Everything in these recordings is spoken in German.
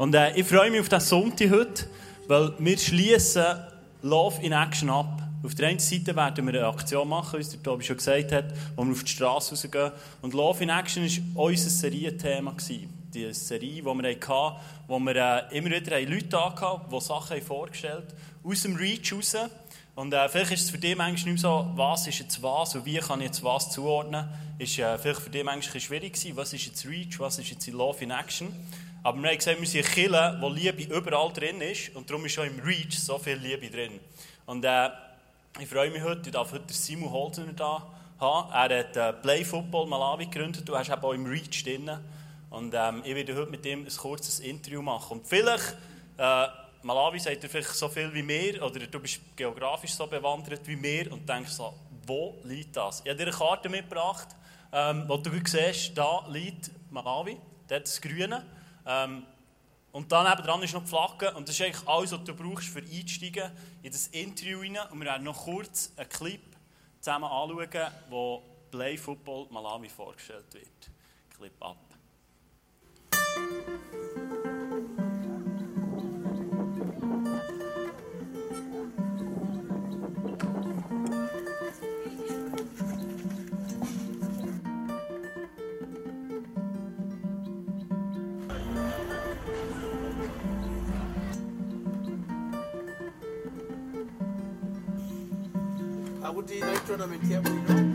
Und äh, ich freue mich auf diesen Sonntag heute, weil wir schließen Love in Action ab. Auf der einen Seite werden wir eine Aktion machen, wie es der Tobi schon gesagt hat, wo wir auf die Straße rausgehen. Und Love in Action war unser Serienthema. Die Serie, die wir hatten, wo wir äh, immer wieder Leute hatten, die Sachen vorgestellt haben, aus dem Reach raus. Und äh, vielleicht ist es für dich manchmal nicht so, was ist jetzt was und wie kann ich jetzt was zuordnen. Ist äh, vielleicht für dich manchmal schwierig gewesen, was ist jetzt Reach, was ist jetzt Love in Action. Aber wir haben gesagt, wir sind eine Kirche, wo Liebe überall drin ist und darum ist auch im Reach so viel Liebe drin. Und äh, ich freue mich heute, ich darf heute Simon Holzner da haben. Er hat äh, Play Football Malawi gegründet, du hast eben auch im Reach drin. Und ähm, ich werde heute mit ihm ein kurzes Interview machen. Und vielleicht, äh, Malawi sagt er vielleicht so viel wie mir, oder du bist geografisch so bewandert wie mir und denkst so, wo liegt das? Ich habe dir eine Karte mitgebracht, ähm, wo du siehst, da liegt Malawi, dort das Grüne. Ähm, und dann dran ist noch die Flagge. Und das ist eigentlich alles, was du brauchst, für einzusteigen in das Interview rein. Und wir werden noch kurz einen Clip zusammen anschauen, wo Play Football Malawi vorgestellt wird. Clip ab. astronomically, you know?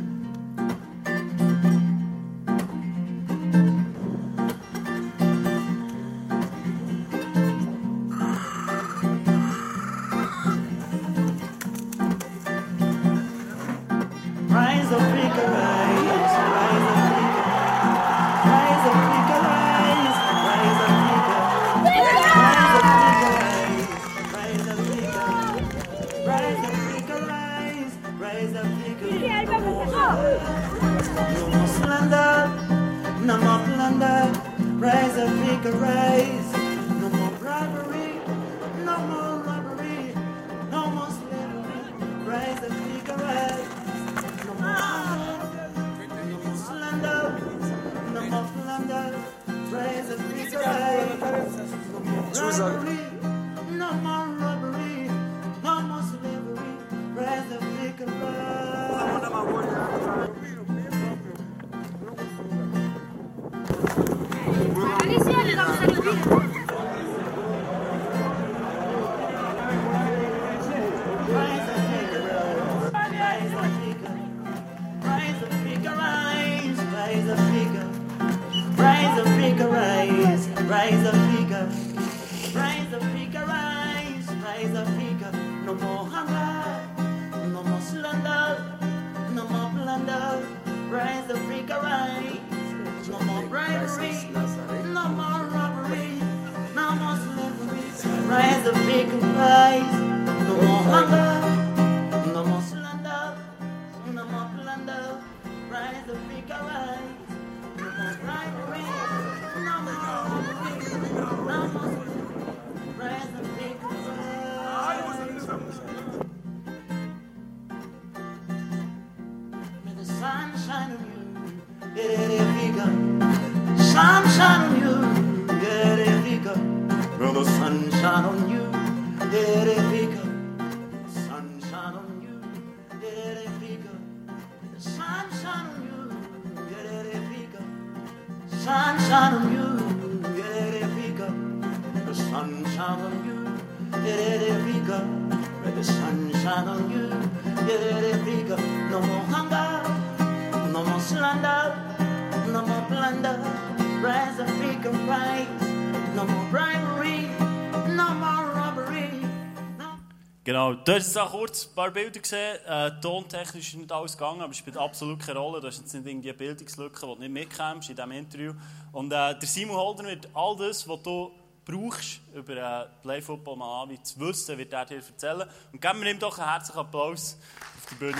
Du hast jetzt auch kurz ein paar Bilder gesehen. Äh, tontechnisch ist nicht alles gegangen, aber es spielt absolut keine Rolle. Du hast jetzt nicht irgendwie eine Bildungslücke, die du nicht mitkommst in diesem Interview. Und äh, der Simon Holder wird all das, was du brauchst, über äh, Play Football Malawi zu wissen, wird er dir erzählen. Und geben wir ihm doch einen herzlichen Applaus auf die Bühne.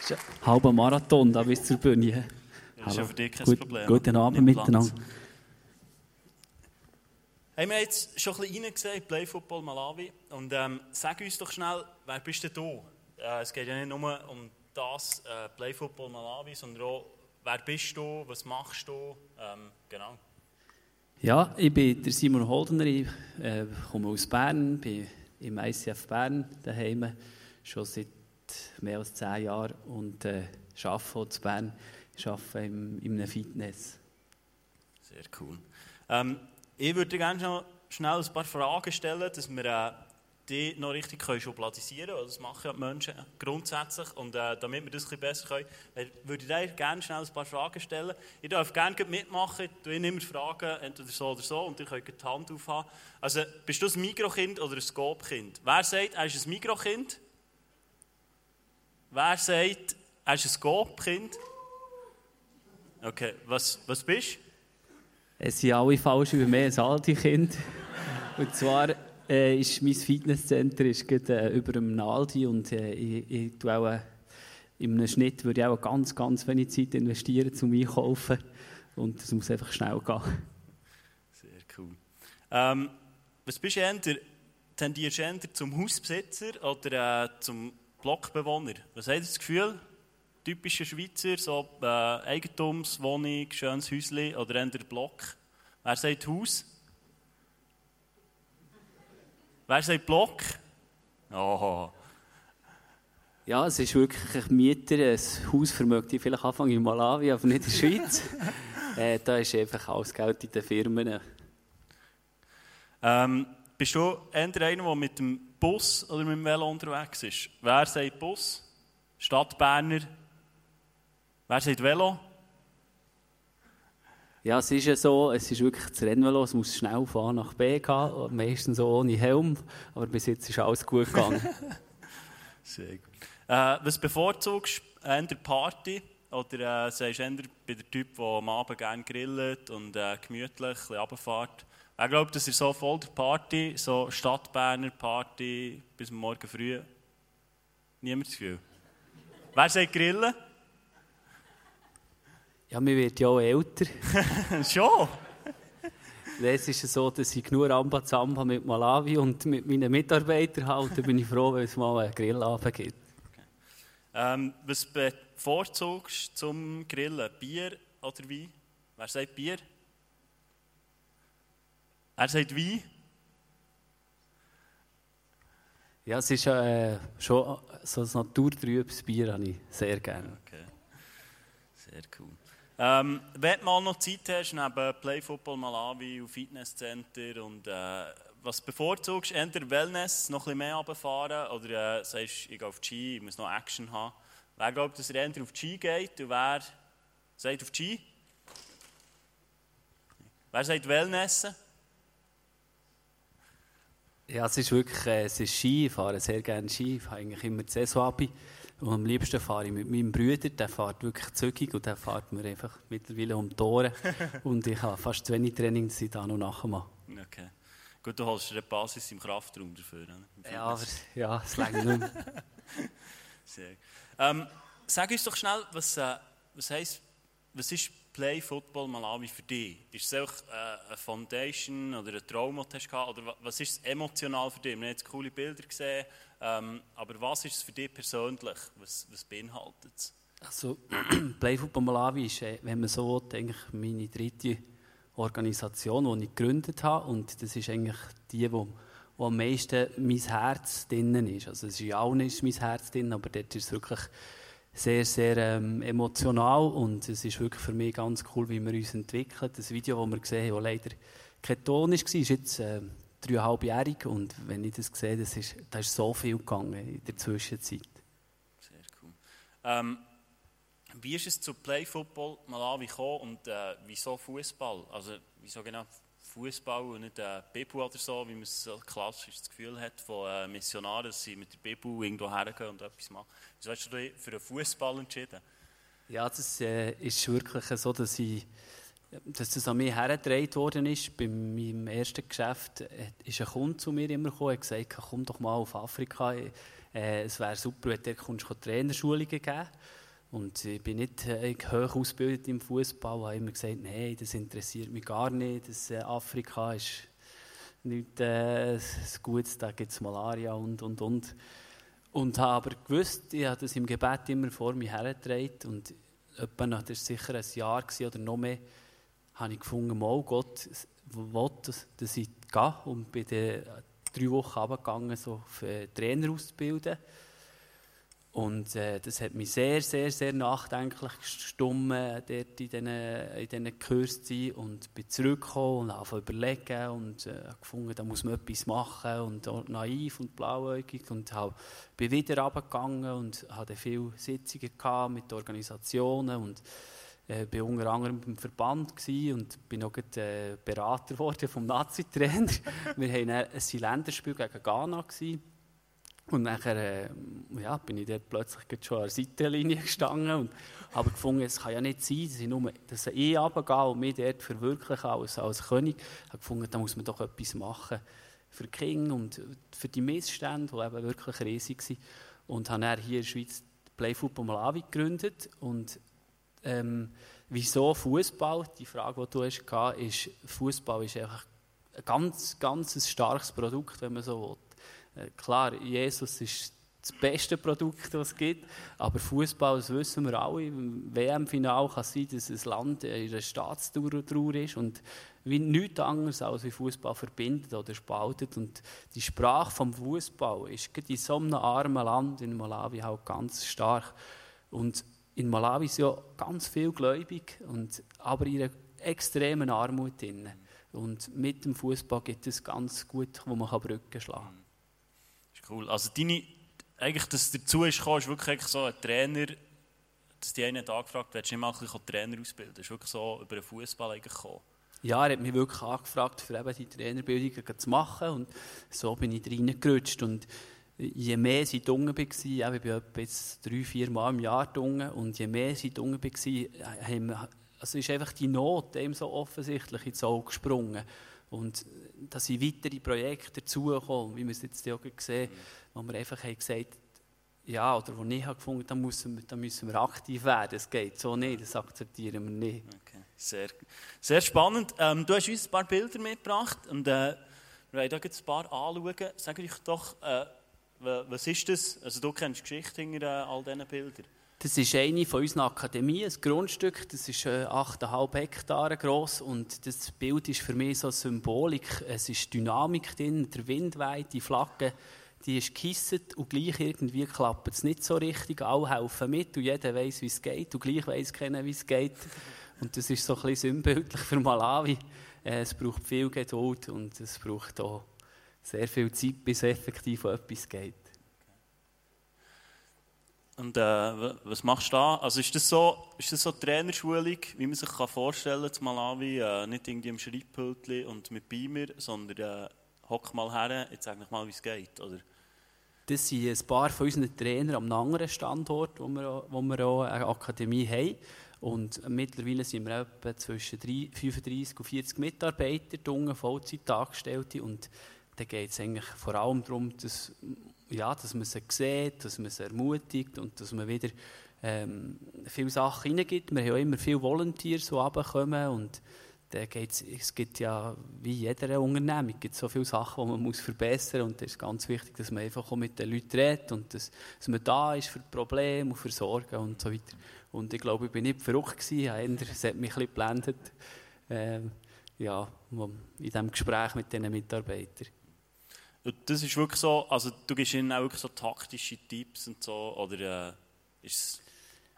Das ist ein halber Marathon da bis zur Bühne. Das ist ja für dich kein Gut, Problem. Guten Abend Nimm Platz. Hey, wir haben jetzt schon ein bisschen reingesehen in Play Football Malawi. Und ähm, sag uns doch schnell, wer bist denn du? Äh, es geht ja nicht nur um das äh, Play Football Malawi, sondern auch, wer bist du, was machst du? Ähm, genau. Ja, ich bin der Simon Holdener, ich äh, komme aus Bern, bin im ICF Bern daheim, schon seit mehr als zehn Jahren und äh, arbeite in Bern, ich arbeite in, in einem Fitness. Sehr cool. Ähm, ich würde gerne noch schnell ein paar Fragen stellen, dass wir äh, die noch richtig können schubladisieren können. Das machen ja die Menschen grundsätzlich. Und äh, damit wir das ein bisschen besser können, äh, würde ich dir gerne schnell ein paar Fragen stellen. Ihr dürft gerne mitmachen. Du immer Fragen, entweder so oder so, und ihr könnt die Hand aufhaben. Also, bist du ein Mikrokind oder ein Scope-Kind? Wer sagt, er ist ein Mikrokind? Wer sagt, er ist ein Scope-Kind? Okay, was, was bist du? Es sind alle falsch über mehr als alte Kind. Und zwar äh, ist mein Fitnesscenter ist gerade, äh, über dem Naldi und äh, ich, ich tue auch, äh, in einem Schnitt würde ich auch ganz, ganz wenig Zeit investieren zum Einkaufen und es muss einfach schnell gehen. Sehr cool. Ähm, was bist du eher, tendierst du eher zum Hausbesitzer oder äh, zum Blockbewohner? Was hast du das Gefühl? Typischer Schweizer, so äh, Eigentumswohnung, schönes Häuschen oder eher Block? Wer sagt Haus? Wer sagt Block? Oh. Ja, es ist wirklich ein Mieter, ein Haus vermögt ich vielleicht Anfang in Malawi, aber nicht in der Schweiz. äh, da ist einfach alles Geld in den Firmen. Ähm, bist du eher einer, der mit dem Bus oder mit dem Velo unterwegs ist? Wer sagt Bus? Stadtberner? Wer sagt Velo? Ja, es ist ja so, es ist wirklich das Rennvelo, es muss schnell von A nach B gehen, meistens so ohne Helm, aber bis jetzt ist alles gut gegangen. Sehr gut. Äh, was bevorzugst du? Eher Party oder äh, sagst du bei der Typ, der am Abend gerne grillt und äh, gemütlich ein runterfährt? Ich glaube, das ist so voll der Party, so Stadtberner Party bis morgen früh. Niemand das Gefühl. Wer sagt grillen? Ja, man wird ja auch älter. Schon? Es ist so, dass ich genug Rambazamba mit Malawi und mit meinen Mitarbeitern habe. Da bin ich froh, wenn es mal einen Grillabend gibt. Okay. Ähm, was bevorzugst du zum Grillen? Bier oder Wein? Wer sagt Bier? Er sagt Wein? Ja, es ist äh, schon so ein naturtrübes Bier, habe ich sehr gerne. Okay. Sehr cool. Ähm, wenn du mal noch Zeit hast, neben Play Football Malawi und Fitnesscenter und äh, was bevorzugst? Entweder Wellness, noch ein bisschen mehr runterfahren oder äh, sagst ich gehe auf die Ski, ich muss noch Action haben. Wer glaubt, dass er entweder auf die Ski geht und wer sagt auf die Ski? Wer sagt Wellness? Ja, es ist wirklich äh, es ist Ski, ich fahre sehr gerne Ski, ich fahre eigentlich immer die Saison ab. Und am liebsten fahre ich mit meinem Bruder, der fährt wirklich zügig und der fährt mir einfach mittlerweile um die Tore. und ich habe fast zu wenig Training, dass ich da noch nachher mache. Okay. Gut, du holst dir eine Basis im Kraftraum dafür. Ne? Ja, aber ja, es längt nicht mehr. Sehr. Ähm, sag uns doch schnell, was, äh, was heisst, was ist Play Football Malawi für dich? Ist es auch äh, eine Foundation oder ein Traum, den du hast oder was ist es emotional für dich? Wir haben jetzt coole Bilder gesehen, ähm, aber was ist es für dich persönlich? Was, was beinhaltet es? Also, Play Football Malawi ist, äh, wenn man so will, eigentlich meine dritte Organisation, die ich gegründet habe. Und das ist eigentlich die, wo, wo am meisten mein Herz drin ist. Also, es ist ja auch nicht mein Herz drin, aber dort ist es wirklich sehr, sehr ähm, emotional. Und es ist wirklich für mich ganz cool, wie wir uns entwickeln. Das Video, das wir gesehen haben, das leider kein Ton war, ist jetzt. Äh, dreieinhalbjährig und wenn ich das sehe, das ist, da ist so viel gegangen in der Zwischenzeit. Sehr cool. Ähm, wie ist es zu Play Football Malawi gekommen und äh, wieso Fußball? Also wieso genau Fußball und nicht äh, Bibu oder so, wie man so klassisch das Gefühl hat von äh, Missionaren, dass sie mit der Bibu irgendwo hergehen und etwas machen. Wieso hast du dich für den Fußball entschieden? Ja, das äh, ist wirklich so, dass ich dass das an mich hergetragen worden ist. Bei meinem ersten Geschäft äh, ist ein Kunde zu mir immer gekommen und gesagt, komm doch mal auf Afrika, äh, es wäre super, wenn du dort Trainerschulungen geben Und ich bin nicht äh, hoch ausgebildet im Fußball, habe immer gesagt, nein, das interessiert mich gar nicht, das, äh, Afrika ist nicht äh, Gutes, da gibt es Malaria und, und, und. Und habe aber gewusst, ich habe das im Gebet immer vor mir hergetragen und etwa, nach- das sicher ein Jahr oder noch mehr, habe ich gefunden, mal Gott will, dass ich gehe und bin drei Wochen runtergegangen, so für Trainer auszubilden. Und äh, das hat mich sehr, sehr, sehr nachdenklich gestummen, dort in diesen, in diesen Kursen zu sein. Und bin zurückgekommen und habe überlegen und äh, gefunden, da muss man etwas machen und naiv und blauäugig. Und habe, bin wieder runtergegangen und hatte viele Sitzungen gehabt mit Organisationen und äh, bin unter anderem beim Verband und bin auch gerade, äh, Berater geworden vom Nazi-Trainer. Wir dann ein Länderspiel gegen Ghana gewesen. Und nachher äh, ja, bin ich dort plötzlich schon an der Seitenlinie gestanden und habe gefunden, es kann ja nicht sein, dass ich, nur, dass ich runtergehe und mich dort verwirkliche als, als König. Ich habe gefunden, da muss man doch etwas machen für die Kinder und für die Missstände, die eben wirklich riesig waren. Und habe dann hier in der Schweiz Play Football Malawi gegründet und ähm, wieso Fußball? Die Frage, die du hast, ist, Fußball ist einfach ein ganz, ganz starkes Produkt, wenn man so will. Äh, Klar, Jesus ist das beste Produkt, das es gibt, aber Fußball, das wissen wir alle, im WM-Final kann es sein, dass ein Land in einer Staatstrauer ist und wie nichts anderes als wie Fußball verbindet oder spaltet. Und die Sprache vom Fußball ist in so einem armen Land in Malawi halt ganz stark. Und in Malawi sind ja ganz viel gläubig, und, aber in einer extremen Armut drin. Und mit dem Fußball gibt es ganz gut, wo man Brücken schlagen kann. Cool. Also deine, eigentlich, dass es dazu ist ist wirklich so ein Trainer, dass die einen Tag gefragt, willst du nicht mal Trainer ausbilden? Das ist wirklich so über den Fußball gekommen. Ja, er hat mich wirklich angefragt, für eben die Trainerbildung zu machen und so bin ich reingerutscht und je mehr ich dunge war, ich etwa jetzt drei, vier Mal im Jahr dunge und je mehr ich dunge war, also ist einfach die Not dem so offensichtlich ins Auge gesprungen und dass sind weitere Projekte dazugekommen, wie wir es jetzt auch gesehen haben, wo wir einfach haben gesagt ja, oder wo ich habe gefunden da müssen, da müssen wir aktiv werden, es geht so nicht, das akzeptieren wir nicht. Okay. Sehr, sehr spannend. Ähm, du hast uns ein paar Bilder mitgebracht und äh, wir wollen jetzt ein paar anschauen. Sag euch doch, äh, was ist das? Also du kennst die Geschichte hinter äh, all diesen Bildern. Das ist eine von unseren Akademien, ein Grundstück, das ist äh, 8,5 Hektare groß und das Bild ist für mich so Symbolik. Es ist Dynamik drin, der Wind weht, die Flagge, die ist gekisset und gleich irgendwie klappt es nicht so richtig. Alle helfen mit und jeder weiß, wie es geht und gleich weiß keiner, wie es geht. Und das ist so ein bisschen sinnbildlich für Malawi. Äh, es braucht viel Geduld und es braucht auch sehr viel Zeit, bis effektiv etwas geht. Und äh, was machst du da? Also ist das so, ist das so Trainerschulung, wie man sich kann vorstellen kann, Malawi? Äh, nicht irgendwie im Schreibpult und mit Beamer, sondern äh, hock mal her, jetzt sag mal, wie es geht, oder? Das sind ein paar von unseren Trainern am anderen Standort, wo wir, wo wir auch eine Akademie haben. Und mittlerweile sind wir etwa zwischen 35 und 40 Mitarbeiter, junge Vollzeitangestellte. Und da geht es eigentlich vor allem darum, dass, ja, dass man sie sieht, dass man sie ermutigt und dass man wieder ähm, viele Sachen hineingibt. Wir haben auch immer viele Volunteers, die runterkommen und da geht's, es gibt ja, wie jeder Unternehmung, gibt so viele Sachen, die man muss verbessern muss. Und es ist ganz wichtig, dass man einfach auch mit den Leuten redet und dass, dass man da ist für Probleme und für Sorgen und so weiter. Und ich glaube, ich bin nicht verrückt gewesen, es hat mich ein bisschen geblendet, ähm, ja, in diesem Gespräch mit diesen Mitarbeitern. Das ist wirklich so, also du gibst ihnen auch wirklich so taktische Tipps und so, oder äh, ist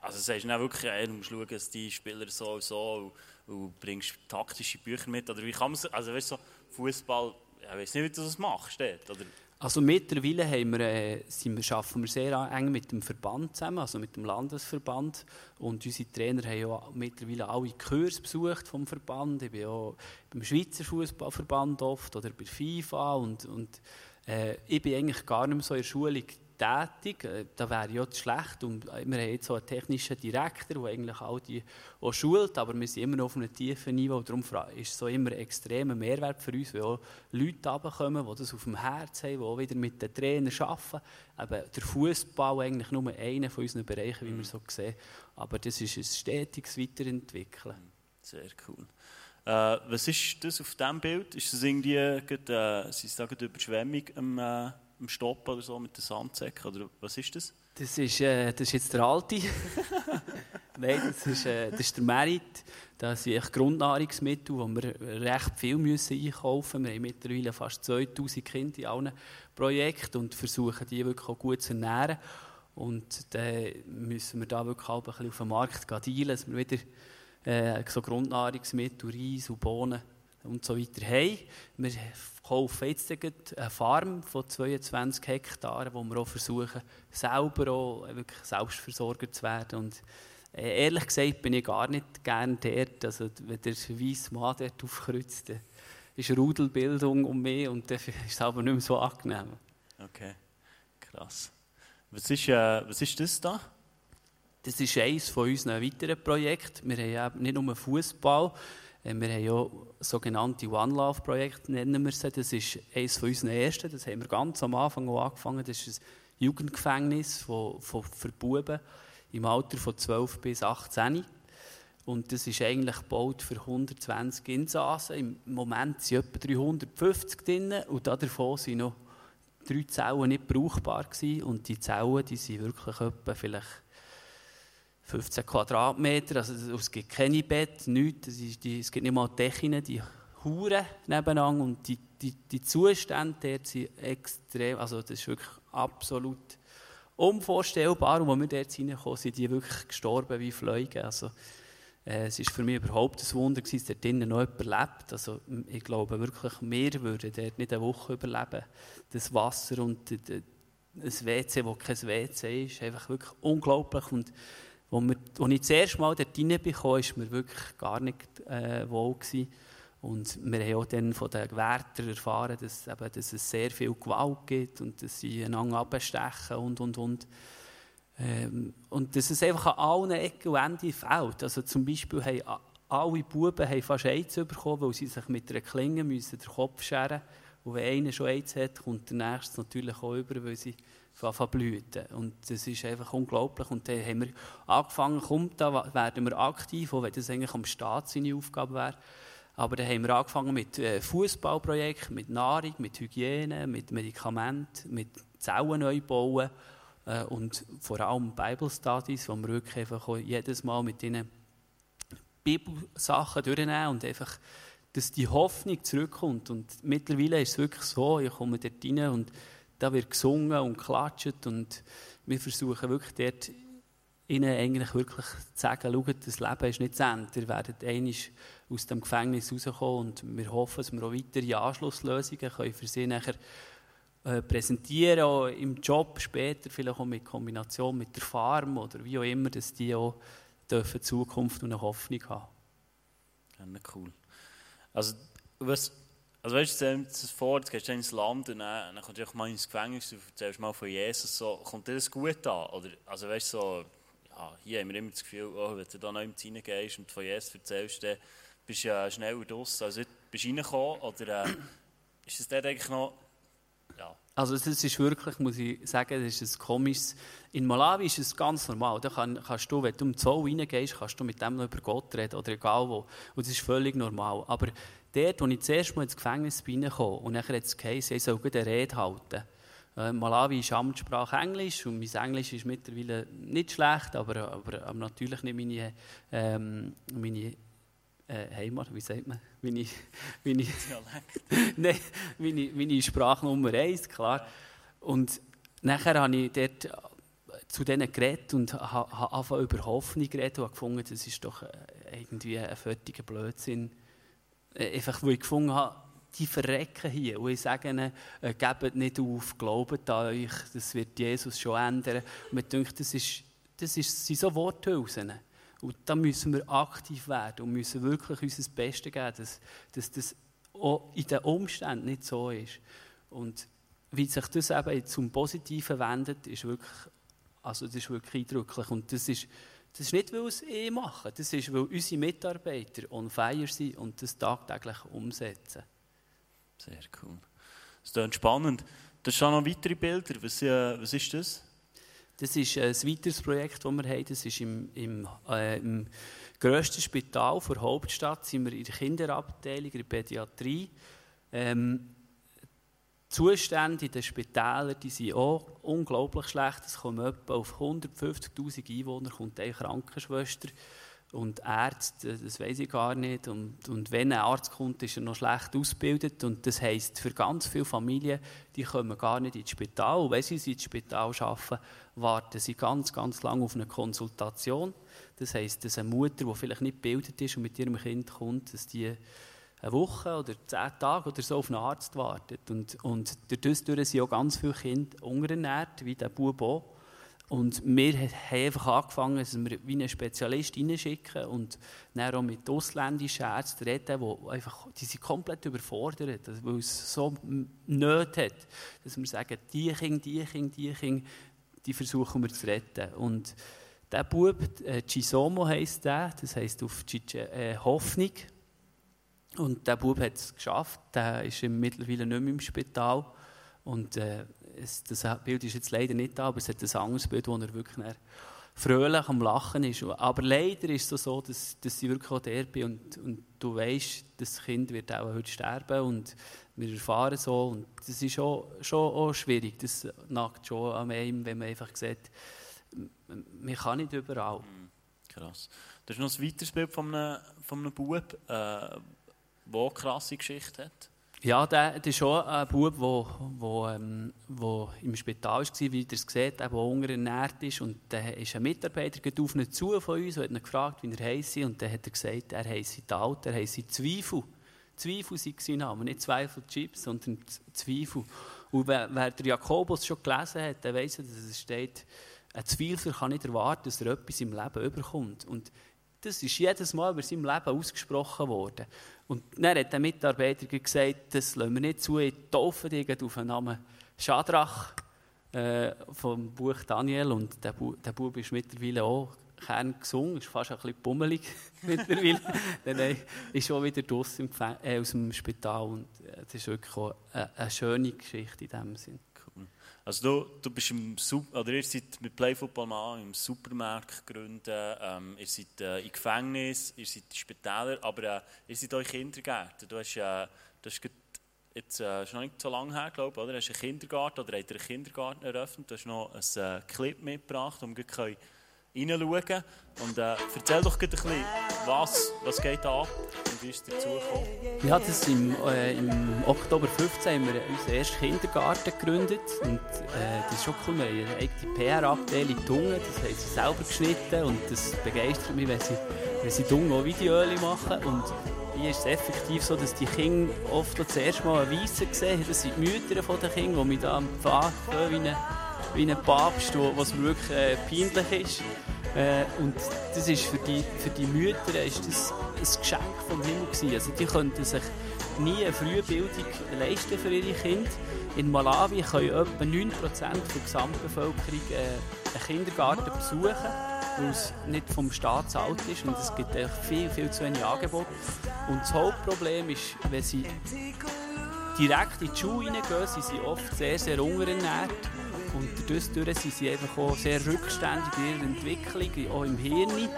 also sagst du auch wirklich, ja, du musst schauen, dass die Spieler so und so und, und bringst taktische Bücher mit, oder wie kann man also weißt du, so Fußball, ich weiß nicht, wie du das machst oder? Also mittlerweile haben wir, äh, arbeiten wir sehr eng mit dem Verband zusammen, also mit dem Landesverband. Und unsere Trainer haben ja mittlerweile alle Kurse besucht vom Verband. Ich bin auch beim Schweizer Fußballverband oft oder bei FIFA. Und, und äh, ich bin eigentlich gar nicht mehr so in der Schulung tätig. Äh, Da wäre ja schlecht. Und wir haben jetzt so einen technischen Direktor, der eigentlich all die auch schult, aber wir sind immer noch auf einem tiefen Niveau. Darum ist es so immer ein extremer Mehrwert für uns, weil auch Leute runterkommen, die das auf dem Herz haben, die auch wieder mit den Trainern arbeiten. Eben der Fußball eigentlich nur einer von unseren Bereichen, wie wir so sehen. Aber das ist ein stetiges Weiterentwickeln. Sehr cool. Äh, was ist das auf diesem Bild? Ist das irgendwie, äh, sind da gerade Überschwemmung am, äh, am Stoppen oder so mit den Sandsäcken? Oder was ist das? Das ist, äh, das ist jetzt der Alte. Nein, das ist, äh, das ist der Merit. Das sind echt Grundnahrungsmittel, die wir recht viel müssen einkaufen müssen. Wir haben mittlerweile fast 2000 Kinder in allen Projekten und versuchen, die wirklich auch gut zu ernähren. Und dann müssen wir da wirklich auch ein bisschen auf den Markt dealen, dass wir wieder äh, so Grundnahrungsmittel, Reis und Bohnen und so weiter haben. Wir kaufen jetzt eine Farm von 22 Hektaren, wo wir auch versuchen, selber auch wirklich Selbstversorger zu werden. Und äh, ehrlich gesagt bin ich gar nicht gerne dort. Also, wenn der weiße Mann dort aufkreuzt, dann ist Rudelbildung um mich und dann ist es aber nicht mehr so angenehm. Okay, krass. Was ist, äh, was ist das da? Das ist eines von unseren weiteren Projekten. Wir haben ja nicht nur Fußball, wir haben ja sogenannte One Love Projekte, nennen wir sie. Das ist eines von unseren ersten. Das haben wir ganz am Anfang auch angefangen. Das ist ein Jugendgefängnis von, von, für Buben im Alter von 12 bis 18. Und das ist eigentlich gebaut für 120 Insassen. Im Moment sind etwa 350 drin und davon sind noch drei Zellen nicht brauchbar gewesen. Und die Zellen, die sind wirklich etwa vielleicht 15 Quadratmeter. Also es gibt keine Bett, nichts. Es, ist die, es gibt nicht mal Dächen, die Huren nebeneinander. Und die, die, die Zustände dort sind extrem, also das ist wirklich absolut unvorstellbar. Und als wir dort reinkommen, sind die wirklich gestorben wie Fliegen. Also, äh, es war für mich überhaupt ein Wunder, dass dort drinnen noch jemand lebt. Also, ich glaube wirklich, wir würden dort nicht eine Woche überleben. Das Wasser und das WC, das kein WC ist, einfach wirklich unglaublich. Und als, ich das erste Mal dort reinbekam, war mir wirklich gar nicht äh, wohl. Gewesen. Und wir haben auch dann von den Wärtern erfahren, dass, eben, dass es sehr viel Gewalt gibt und dass sie einander abstechen und, und, und. Ähm, und dass es einfach an allen Ecken und Enden fehlt. Also zum Beispiel haben alle Buben haben fast AIDS bekommen, weil sie sich mit einer Klinge müssen den Kopf scheren müssen. Und wenn einer schon AIDS hat, kommt der Nächste natürlich auch über, weil sie blüten. Und das ist einfach unglaublich. Und dann haben wir angefangen, kommt, da werden wir aktiv, auch wenn das eigentlich am Staat seine Aufgabe wäre. Aber dann haben wir angefangen mit äh, Fußballprojekten, mit Nahrung, mit Hygiene, mit Medikamenten, mit Zellen neu bauen äh, und vor allem Bible Studies, wo wir wirklich einfach jedes Mal mit diesen Bibelsachen durchnehmen und einfach, dass die Hoffnung zurückkommt. Und mittlerweile ist es wirklich so, ich komme dort rein und da wird gesungen und klatscht und wir versuchen wirklich dort ihnen eigentlich wirklich zu sagen, schaut, das Leben ist nicht zu Ende. Ihr werdet einmal aus dem Gefängnis rauskommen und wir hoffen, dass wir auch weitere Anschlusslösungen können für sie nachher äh, präsentieren, auch im Job später, vielleicht auch mit Kombination mit der Farm oder wie auch immer, dass die auch dürfen Zukunft und eine Hoffnung haben. Ja, cool. Also, was, also weißt du, das vor, jetzt gehst du ins Land und dann, dann kommst du mal ins Gefängnis und erzählst mal von Jesus, so, kommt dir das gut an? Oder, also weißt du, so, ja, hier haben wir immer das Gefühl, oh, wenn du da noch reingehst und von Jesus erzählst, dann bist du ja schneller draussen. Also bist du reingekommen oder äh, ist es dort eigentlich noch... Also das ist wirklich, muss ich sagen, das ist ein komisches... In Malawi ist es ganz normal. Da kann, kannst du, wenn du um 12 reingehst, kannst du mit dem noch über Gott reden oder egal wo. Und das ist völlig normal. Aber dort, wo ich zuerst mal ins Gefängnis bin und nachher hat es geheißen, ich soll eine Rede halten äh, Malawi ist Amtssprache Englisch und mein Englisch ist mittlerweile nicht schlecht, aber, aber, aber natürlich nicht meine, ähm, meine äh, Heimat, wie sagt man? Meine, meine, Nein, meine, meine Sprache Nummer eins, klar. Und nachher habe ich dort zu denen geredet und habe einfach über Hoffnung geredet und habe gefunden, das ist doch äh, irgendwie ein fertiger Blödsinn. Äh, einfach, wo ich gefunden habe, die verrecken hier. Und ich sage ihnen, äh, gebt nicht auf, glaubt an euch, das wird Jesus schon ändern. Und mir denkt, das, ist, das ist, sind so Worthülsen. Und da müssen wir aktiv werden und müssen wirklich unser Bestes geben, dass, dass das auch in den Umständen nicht so ist. Und wie sich das eben zum Positiven wendet, ist wirklich, also das ist wirklich eindrücklich. Und das ist, das ist nicht, weil es eh machen, das ist, weil unsere Mitarbeiter on fire sind und das tagtäglich umsetzen. Sehr cool. Das ist spannend. Da sind noch weitere Bilder. Was, äh, was ist das? Das ist ein weiteres Projekt, das wir haben. Das ist im, im, äh, im grössten Spital der Hauptstadt. Sind wir in der Kinderabteilung, in der Pädiatrie. Ähm, Zustände in den Spitälern, die sind auch unglaublich schlecht. Es kommen etwa auf 150'000 Einwohner kommt eine Krankenschwester und Ärzte, das weiß ich gar nicht. Und, und wenn ein Arzt kommt, ist er noch schlecht ausgebildet. Und das heisst, für ganz viele Familien, die kommen gar nicht ins Spital. Und wenn sie ins Spital arbeiten, warten sie ganz, ganz lange auf eine Konsultation. Das heisst, dass eine Mutter, die vielleicht nicht gebildet ist und mit ihrem Kind kommt, dass die eine Woche oder zehn Tage oder so auf einen Arzt wartet. Und, und dadurch sind auch ganz viele Kinder unterernährt, wie der Bub auch. Und wir haben einfach angefangen, dass wir wie einen Spezialist reinschicken und dann auch mit ausländischen Ärzten reden, die einfach, die sind komplett überfordert, also weil es so Nöte hat, dass wir sagen, die Kinder, die Kinder, die Kinder, die versuchen wir zu retten. Und der Bub, äh, Chisomo heisst der, das heisst auf Chiche, äh, Hoffnung. Und der Bub hat es geschafft, der ist mittlerweile nicht mehr im Spital. Und äh, es, das Bild ist jetzt leider nicht da, aber es hat ein anderes Bild, wo er wirklich fröhlich am Lachen ist. Aber leider ist es so, dass, dass ich wirklich auch der bin und, und du weißt, das Kind wird auch heute sterben und wir erfahren so und das ist schon, schon auch schwierig. Das nagt schon an einem, wenn man einfach sieht, man kann nicht überall. Krass. Das ist noch ein weiteres Bild von einem, von einem Bub, äh, der eine krasse Geschichte hat. Ja, der, der ist schon ein Bub, der wo, ähm, wo im Spital war, wie ihr es seht, der unterernährt ist. Und dann ist ein Mitarbeiter auf ihn zu von uns und hat ihn gefragt, wie er heisse. Und dann hat er gesagt, er heisse Alt, er heisse Zweifel. Zweifel sei sein Name, nicht Zweifel Chips, sondern Zweifel. Und wer, wer der Jakobus schon gelesen hat, der weiss, dass es steht, ein Zweifler kann nicht erwarten, dass er etwas im Leben überkommt. Und das ist jedes Mal über seinem Leben ausgesprochen worden. Und dann hat der Mitarbeiter gesagt, das lassen wir nicht zu, ich taufe dich auf den Namen Schadrach äh, vom Buch Daniel. Und der, Bu der Bub ist mittlerweile auch Kern gesungen, ist fast ein bisschen pummelig mittlerweile. Dann ist schon wieder draußen äh, aus dem Spital. Und äh, das ist wirklich eine, eine schöne Geschichte in diesem Sinn. Also du, du bist im Super, oder ihr seid mit Playfootball mal im Supermarkt gegründet, ähm, ihr seid äh, im Gefängnis, ihr seid Spitäler, aber äh, ihr seid euch Kindergärten. Du hast, äh, du hast jetzt äh, noch nicht so lange her, glaube ich, oder? Du hast einen Kindergarten oder habt einen Kindergarten eröffnet. Du hast noch ein äh, Clip mitgebracht, um wir hineinschauen Und äh, erzähl doch ein bisschen, was, was geht da ab und wie ist dazu gekommen? Ja, das im, äh, im Oktober 15 haben wir unseren ersten Kindergarten gegründet. Und äh, das ist schon cool, wir haben eine eigene PR-Abteilung Dunge, das haben sie selber geschnitten und das begeistert mich, wenn sie, wenn sie Dunge auch Videos machen. Und hier ist es effektiv so, dass die Kinder oft das erste Mal einen Weissen sehen. Das sind die Mütter der Kinder, die mich da am Pfad wie ein Papst, was wirklich äh, peinlich ist. Äh, und das ist für die, für die Mütter ist das ein Geschenk vom Himmel gewesen. Also die könnten sich nie eine Frühbildung leisten für ihre Kinder. In Malawi können etwa 9% der Gesamtbevölkerung äh, einen Kindergarten besuchen, weil es nicht vom Staat bezahlt ist und es gibt viel, viel zu wenig Angebot. Und das Hauptproblem ist, wenn sie direkt in die Schule reingehen, sind sie oft sehr, sehr unterernährt und dadurch sind sie einfach auch sehr rückständig in ihrer Entwicklung, auch im Hirn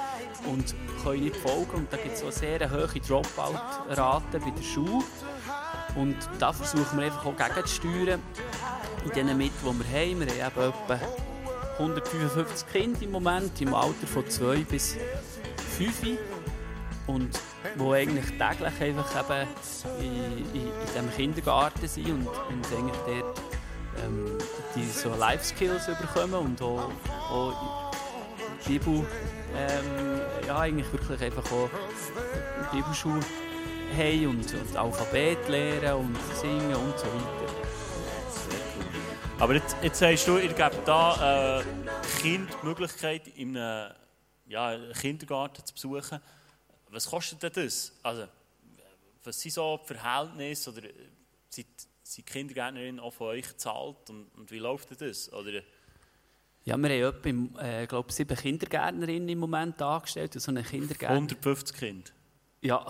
und können nicht folgen. Und da gibt es auch sehr hohe Dropout-Raten bei der Schule. Und da versuchen wir einfach auch gegenzusteuern in den Mitteln, die wir haben. Wir haben eben etwa 155 Kinder im Moment im Alter von 2 bis 5 und wo eigentlich täglich einfach eben in, in, in diesem Kindergarten sind und, und eigentlich dort ähm, die so Life Skills bekommen und auch, auch Bibel, ähm, ja, eigentlich wirklich einfach auch Bibelschule haben und, und Alphabet lernen und singen und so weiter. Aber jetzt, jetzt sagst du, ihr gebt da äh, Kind die Möglichkeit, in einem ja, Kindergarten zu besuchen. Was kostet denn das? Also, was sind so die Verhältnisse? Oder äh, sind sind die Kindergärtnerinnen auch von euch gezahlt und, und wie läuft das? Oder? Ja, wir haben etwa, äh, glaube sieben Kindergärtnerinnen im Moment angestellt. So eine 150 Kinder? Ja.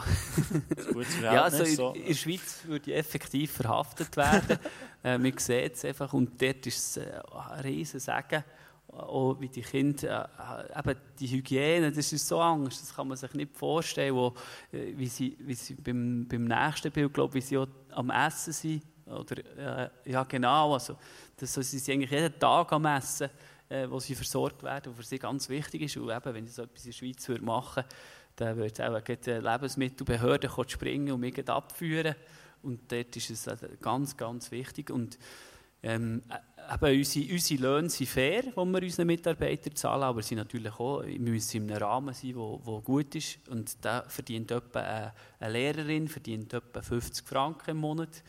ja also in, so. in der Schweiz würde ich effektiv verhaftet werden. äh, man sieht es einfach und dort ist es äh, ein riesen Segen. Auch wie die Kinder, äh, eben die Hygiene, das ist so Angst, das kann man sich nicht vorstellen, wo, äh, wie sie, wie sie beim, beim nächsten Bild, glaube wie sie auch am Essen sind Oder, äh, ja, genau. Also, das, also, sie sind eigentlich jeden Tag am Essen, äh, wo sie versorgt werden, was für sie ganz wichtig ist. Und eben, wenn ich so etwas in der Schweiz würde machen würde, dann würde es auch die Lebensmittelbehörde springen und mich abführen. Und dort ist es ganz, ganz wichtig. Und ähm, eben unsere, unsere Löhne sind fair, die wir unseren Mitarbeitern zahlen, aber sie natürlich auch, müssen in einem Rahmen sein, der gut ist. Und da verdient etwa eine, eine Lehrerin verdient etwa 50 Franken im Monat.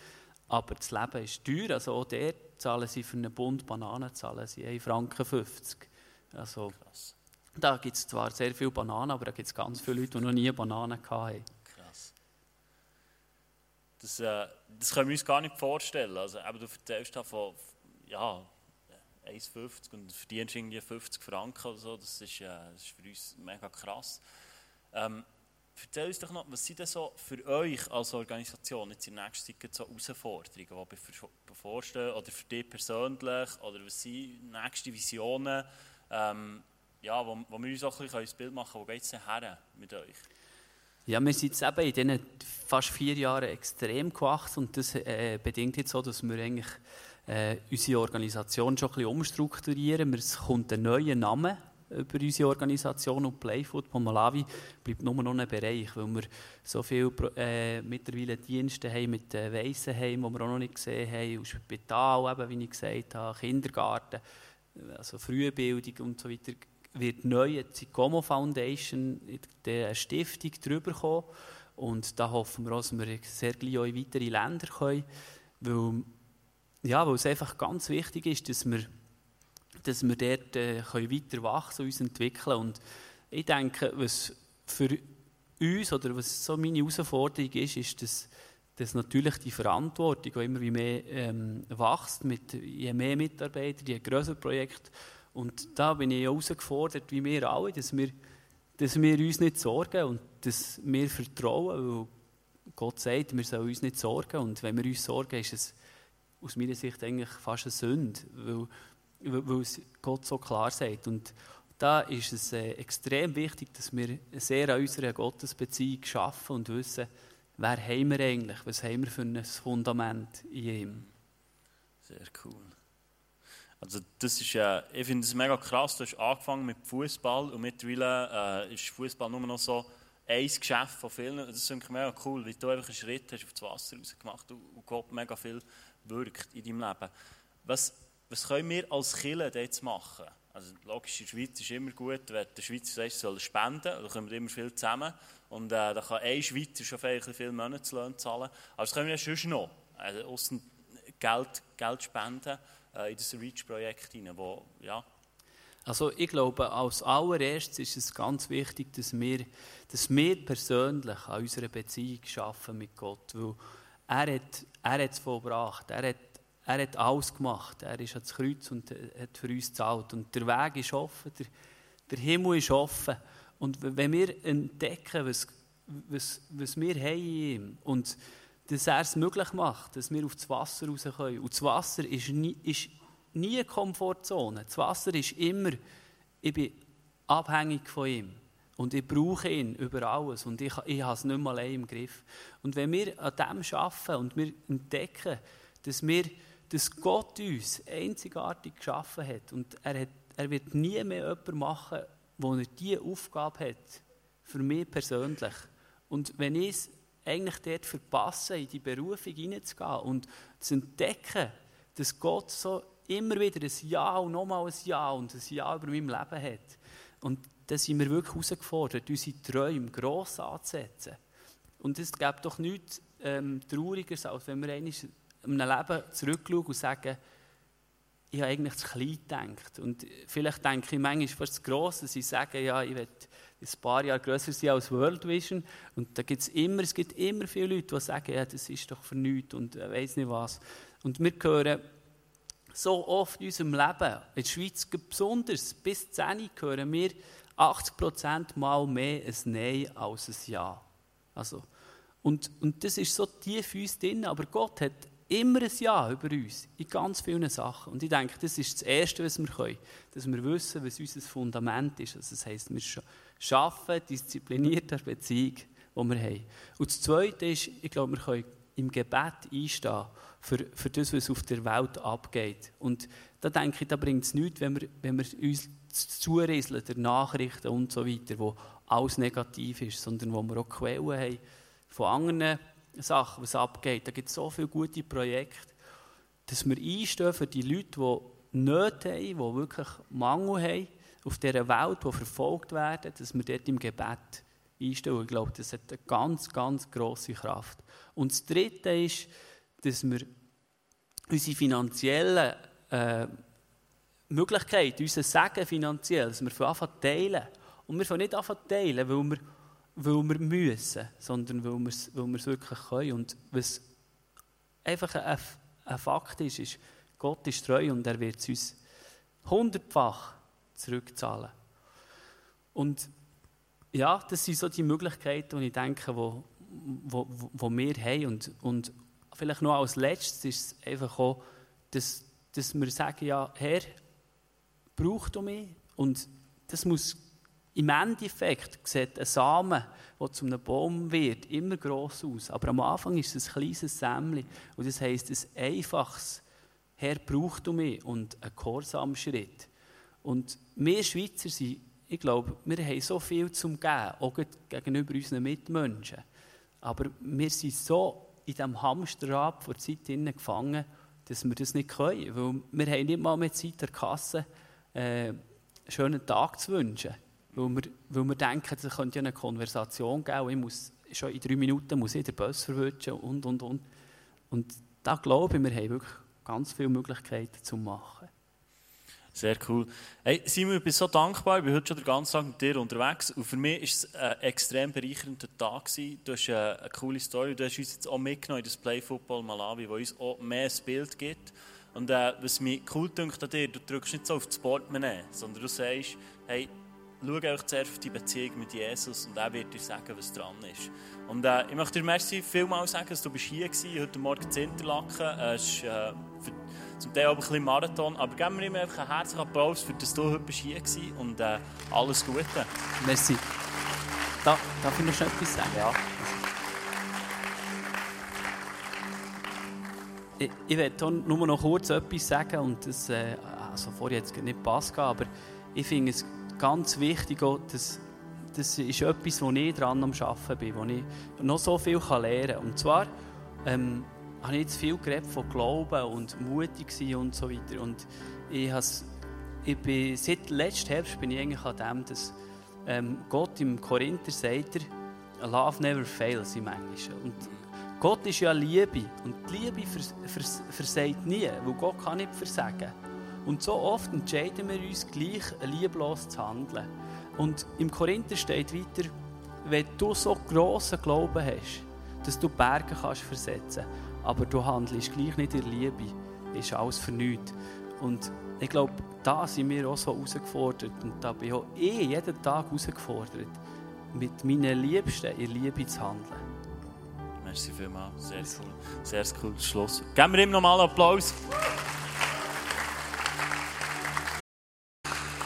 Aber das Leben ist teuer, also auch dort zahlen sie für einen Bund Bananen zahlen sie 1 Franken 50. Also, Krass. Da gibt es zwar sehr viele Bananen, aber da gibt es ganz viele Leute, die noch nie Bananen hatten. Krass. Das, äh, das können wir uns gar nicht vorstellen. Also, eben, du erzählst von ja, 1,50 und verdienst irgendwie 50 Franken oder so. Das ist, äh, das ist für uns mega krass. Ähm, erzähl uns doch noch, was sind denn so für euch als Organisation jetzt in der nächsten Zeit so Herausforderungen, die bevorstehen, oder für dich persönlich, oder was sind nächste Visionen, ähm, ja, wo, wo wir uns auch ein ein Bild machen können, wo geht es denn her mit euch? Ja, wir sind jetzt eben in diesen fast vier Jahren extrem gewachsen und das äh, bedingt jetzt so, dass wir eigentlich äh, unsere Organisation schon ein bisschen umstrukturieren. Es kommt ein neuer Name über unsere Organisation und Playfoot von Malawi bleibt nur noch ein Bereich, weil wir so viele äh, mittlerweile Dienste haben mit äh, Weissenheim, die wir auch noch nicht gesehen haben, und Spital, eben, wie ich gesagt habe, Kindergarten, also Frühbildung und so weiter wird neu die Zicomo Foundation, eine Stiftung, drüber kommen. Und da hoffen wir auch, dass wir sehr gleich auch in weitere Länder können. Weil, ja, weil es einfach ganz wichtig ist, dass wir, dass wir dort äh, können weiter wachsen und uns entwickeln Und ich denke, was für uns oder was so meine Herausforderung ist, ist, dass, dass natürlich die Verantwortung, die immer mehr ähm, wächst, mit je mehr Mitarbeiter, je größer Projekt und da bin ich herausgefordert, wie wir alle, dass wir, dass wir uns nicht sorgen und dass wir vertrauen, weil Gott sagt, wir sollen uns nicht sorgen. Und wenn wir uns sorgen, ist es aus meiner Sicht eigentlich fast eine Sünde, weil, weil es Gott so klar sagt. Und da ist es äh, extrem wichtig, dass wir sehr an unserer Gottesbeziehung schaffen und wissen, wer haben wir eigentlich, was haben wir für ein Fundament in ihm. Sehr cool. Also das ist ja, ich finde es mega krass, du hast angefangen mit Fußball und mittlerweile äh, ist Fußball nur noch so ein Geschäft von vielen. Das finde ich mega cool, weil du einfach einen Schritt hast auf das Wasser rausgemacht und, und Gott mega viel wirkt in deinem Leben. Was, was können wir als Kirche jetzt machen? Also logisch, in der Schweiz ist immer gut, wenn der Schweizer sagt, soll spenden, da kommen wir immer viel zusammen und äh, da kann ein Schweizer schon vielleicht viel Monatslöhne zahlen. Aber das können wir ja sonst noch, also, Geld, Geld spenden äh, in das REACH-Projekt hinein, wo, ja. Also ich glaube, als allererstes ist es ganz wichtig, dass wir, dass wir persönlich an unserer Beziehung schaffen mit Gott, weil er hat, er hat es vollbracht, er hat, er hat alles gemacht, er ist ans Kreuz und hat für uns gezahlt und der Weg ist offen, der, der Himmel ist offen und wenn wir entdecken, was, was, was wir haben in ihm und dass er es möglich macht, dass wir auf das Wasser raus können. Und das Wasser ist nie, ist nie eine Komfortzone. Das Wasser ist immer, ich bin abhängig von ihm. Und ich brauche ihn über alles. Und ich, ich habe es nicht mal allein im Griff. Und wenn wir an dem arbeiten und wir entdecken, dass, wir, dass Gott uns einzigartig geschaffen hat und er, hat, er wird nie mehr jemanden machen, wo er diese Aufgabe hat, für mich persönlich. Und wenn ich es eigentlich dort verpassen, in die Berufung hineinzugehen und zu entdecken, dass Gott so immer wieder ein Ja und nochmal ein Ja und ein Ja über meinem Leben hat. Und da sind wir wirklich herausgefordert, unsere Träume gross anzusetzen. Und es gibt doch nichts ähm, Traurigeres, als wenn wir in einem Leben zurückschauen und sagen, ich habe eigentlich zu klein gedacht. Und vielleicht denke ich manchmal fast zu gross, dass ich sage, ja, ich will ein paar Jahre grösser sein als World Vision. Und da gibt's immer, es gibt immer viele Leute, die sagen, ja, das ist doch für nichts und äh, weiß nicht was. Und wir hören so oft in unserem Leben, in der Schweiz besonders, bis 10 hören wir 80 mal mehr ein Nein als ein Ja. Also, und, und das ist so tief in uns drin, aber Gott hat immer ein Ja über uns, in ganz vielen Sachen. Und ich denke, das ist das Erste, was wir können, dass wir wissen, was unser Fundament ist. Also das heisst, wir schaffen disziplinierte Beziehung, die wir haben. Und das Zweite ist, ich glaube, wir können im Gebet einstehen für, für das, was auf der Welt abgeht. Und da denke ich, da bringt es nichts, wenn wir, wenn wir uns zurieseln der Nachrichten und so weiter, wo alles negativ ist, sondern wo wir auch Quellen haben von anderen Sachen, was abgeht. Da gibt es so viele gute Projekte, dass wir einstehen für die Leute, die Nöte haben, die wirklich Mangel haben auf dieser Welt, die verfolgt werden, dass wir dort im Gebet einstehen. Ich glaube, das hat eine ganz, ganz grosse Kraft. Und das Dritte ist, dass wir unsere finanziellen äh, Möglichkeiten, unser Segen finanziell, dass wir von Anfang teilen. Und wir von nicht anfangen teilen, weil wir, weil wir müssen, sondern weil wir es, weil wirklich können. Und was einfach ein, ein Fakt ist, ist, Gott ist treu und er wird es uns hundertfach zurückzahlen. Und ja, das sind so die Möglichkeiten, die ich denke, wo, wo, wo wir haben. Und, und vielleicht noch als letztes ist es einfach auch, dass, dass wir sagen, ja, Herr, braucht du mich? Und das muss im Endeffekt sieht ein Samen, der zu einem Baum wird, immer gross aus. Aber am Anfang ist es ein kleines Sämli. Und das heisst, ein einfaches Herr braucht du mich und ein gehorsamer Schritt. Und wir Schweizer sind, ich glaube, wir haben so viel zum Geben, auch gegenüber unseren Mitmenschen. Aber wir sind so in diesem Hamsterrad vor Zeit gefangen, dass wir das nicht können. Weil wir haben nicht mal mehr Zeit der Kasse, äh, einen schönen Tag zu wünschen. Weil wir, weil wir denken, es könnte ja eine Konversation geben, ich muss, schon in drei Minuten muss ich den Bus verwünschen und, und, und. Und da glaube ich, wir haben wirklich ganz viele Möglichkeiten zu machen. Sehr cool. Hey, Simon, ich bin so dankbar. Ich bin heute schon den ganzen Tag mit dir unterwegs. Und für mich war es ein extrem bereichernder Tag. Du hast eine, eine coole Story. Du hast uns jetzt auch mitgenommen in das Play Football Malawi, wo uns auch mehr ein Bild gibt. Und äh, was mich cool dünkt an dir, du drückst nicht so auf das Portemonnaie, sondern du sagst, hey, schau euch zuerst auf die Beziehung mit Jesus und er wird dir sagen, was dran ist. Und äh, ich möchte dir merci vielmal sagen, dass du bist hier warst, heute Morgen zu Interlaken. Äh, es ist äh, für zum Teil auch ein bisschen Marathon. Aber geben wir ihm einfach einen herzlichen Applaus, für dass du heute hier warst und äh, alles Gute. Merci. Da, darf ich noch schnell etwas sagen? Ja. Ich, ich werde nur noch kurz etwas sagen und das, äh, also vorher jetzt nicht passt, aber ich finde es ganz wichtig, dass das ist etwas, wo ich dran am Arbeiten bin, wo ich noch so viel lernen kann. Und zwar ähm, habe ich jetzt viel geredet von Glauben und mutig sein und so weiter. Und ich, ich bin, seit letztem Herbst bin ich eigentlich an dem, dass ähm, Gott im Korinther sagt, er, Love never fails im Englischen. Und Gott ist ja Liebe und die Liebe vers, vers, versagt nie, weil Gott kann nicht versagen. Und so oft entscheiden wir uns gleich, lieblos zu handeln. Und im Korinther steht weiter, wenn du so grossen Glauben hast, dass du Berge kannst versetzen aber du handelst gleich nicht in Liebe, ist alles für nichts. Und ich glaube, da sind wir auch so herausgefordert und da bin auch ich jeden Tag herausgefordert, mit meinen Liebsten in Liebe zu handeln. Merci vielmals, sehr cool. Sehr cooles Schluss. Geben wir ihm nochmal Applaus.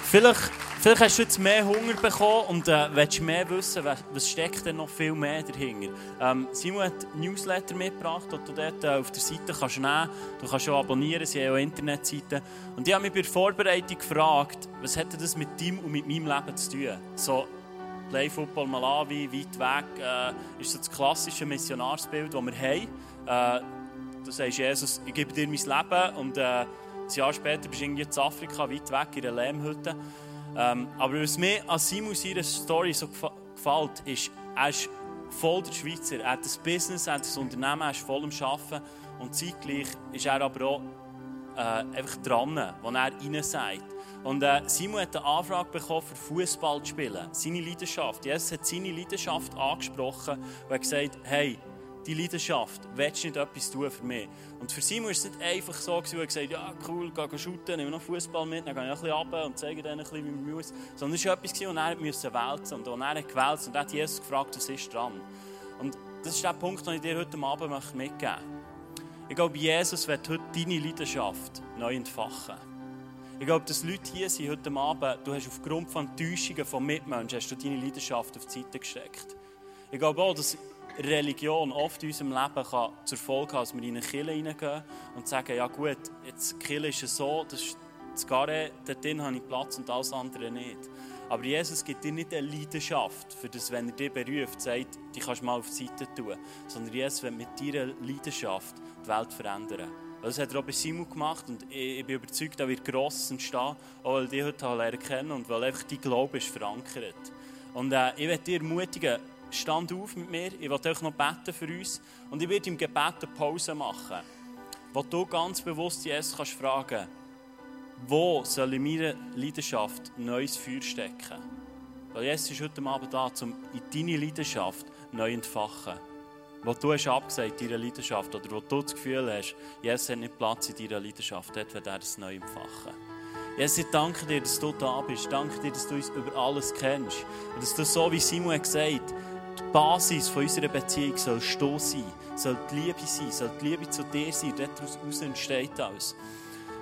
Vielleicht Vielleicht hast du jetzt mehr Hunger bekommen und äh, willst mehr wissen, was, was steckt denn noch viel mehr dahinter. Ähm, Simon hat Newsletter mitgebracht, die du dort äh, auf der Seite kannst nehmen Du kannst auch abonnieren, sie haben auch Internetseiten. Und ich habe mich bei der Vorbereitung gefragt, was hat das mit deinem und mit meinem Leben zu tun? So, Play Football Malawi, weit weg, äh, ist so das klassische Missionarsbild, das wir haben. Äh, du sagst, Jesus, ich gebe dir mein Leben und äh, ein Jahr später bist du irgendwie in Afrika, weit weg, in einer Lehmhütte. Ähm, aber was mir an Simon seiner Story so gefällt, ist, er ist voll der Schweizer. Er hat ein Business, er hat ein Unternehmen, er ist voll am Arbeiten. Und zeitgleich ist er aber auch äh, einfach dran, wo er rein sagt. Und äh, Simon hat eine Anfrage bekommen, für Fußball zu spielen. Seine Leidenschaft. Jesus hat seine Leidenschaft angesprochen und hat gesagt, hey, die Leidenschaft, willst du nicht etwas tun für mich? Und für Simon war es nicht einfach so, dass er gesagt ja cool, geh shooten, nehme noch Fußball mit, dann gehe ich ein bisschen runter und zeige denen ein bisschen, wie man muss. Sondern es war etwas, das er musste wälzen und er gewählt und er hat Jesus gefragt, was ist dran. Und das ist der Punkt, den ich dir heute Abend mitgeben möchte. Ich glaube, Jesus wird heute deine Leidenschaft neu entfachen. Ich glaube, dass Leute hier sind heute Abend, du hast aufgrund von Täuschungen von Mitmenschen hast du deine Leidenschaft auf die Seite gesteckt. Ich glaube auch, dass Religion oft in unserem Leben kann zur Folge haben, dass wir in eine Kirche hineingehen und sagen, ja gut, jetzt die Kirche ist so, das ist das Garre, dort drin habe ich Platz und alles andere nicht. Aber Jesus gibt dir nicht eine Leidenschaft, für das, wenn er dich beruft, sagt, die kannst du mal auf die Seite tun. Sondern Jesus will mit deiner Leidenschaft die Welt verändern. Das hat bei Simon gemacht und ich, ich bin überzeugt, da wird Grosses entstehen, auch weil die heute lernen kennen und weil einfach dein Glaube ist verankert. Und äh, ich werde dir ermutigen, stand auf mit mir, ich werde euch noch beten für uns und ich werde im Gebet eine Pause machen, wo du ganz bewusst Jesus kannst fragen wo soll in meiner Leidenschaft neues Feuer stecken? Weil Jesus ist heute Abend da, um in deine Leidenschaft neu entfachen. Wo du hast abgesagt, deiner Leidenschaft, oder wo du das Gefühl hast, Jesus hat nicht Platz in deiner Leidenschaft, dort wird er es neu entfachen. Jesus, ich danke dir, dass du da bist. Ich danke dir, dass du uns über alles kennst. Und dass du so, wie Simon hat gesagt die Basis von unserer Beziehung soll du sein, soll die Liebe sein, soll die Liebe zu dir sein. Daraus entsteht alles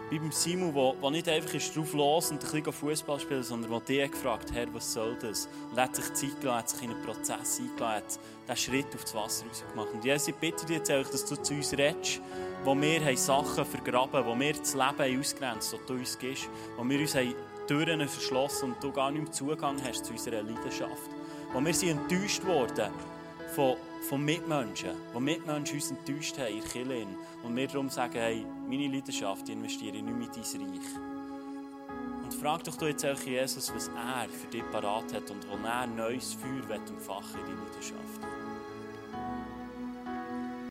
wie beim Simon, der nicht einfach ist drauf los und ein bisschen Fußball spielen, sondern der dich gefragt hat, was soll das? Und er hat sich Zeit gelassen, hat sich in einen Prozess eingeladen, hat Schritt aufs Wasser rausgemacht. Und Jesus, ich bitte dich jetzt auch, dass du zu uns redest, wo wir haben Sachen vergraben wo wir das Leben ausgrenzt, das du uns gibst, wo wir uns haben Türen verschlossen und du gar nicht mehr Zugang hast zu unserer Leidenschaft. Wo wir sind enttäuscht worden von von Mitmenschen, wo Mitmenschen uns enttäuscht haben in der Kirche. Und wir darum sagen, hey, meine Leidenschaft investiere ich nicht mehr in dein Reich. Und frag doch du jetzt auch Jesus, was er für dich parat hat und wo er neues Feuer entfachen will in deine Leidenschaft.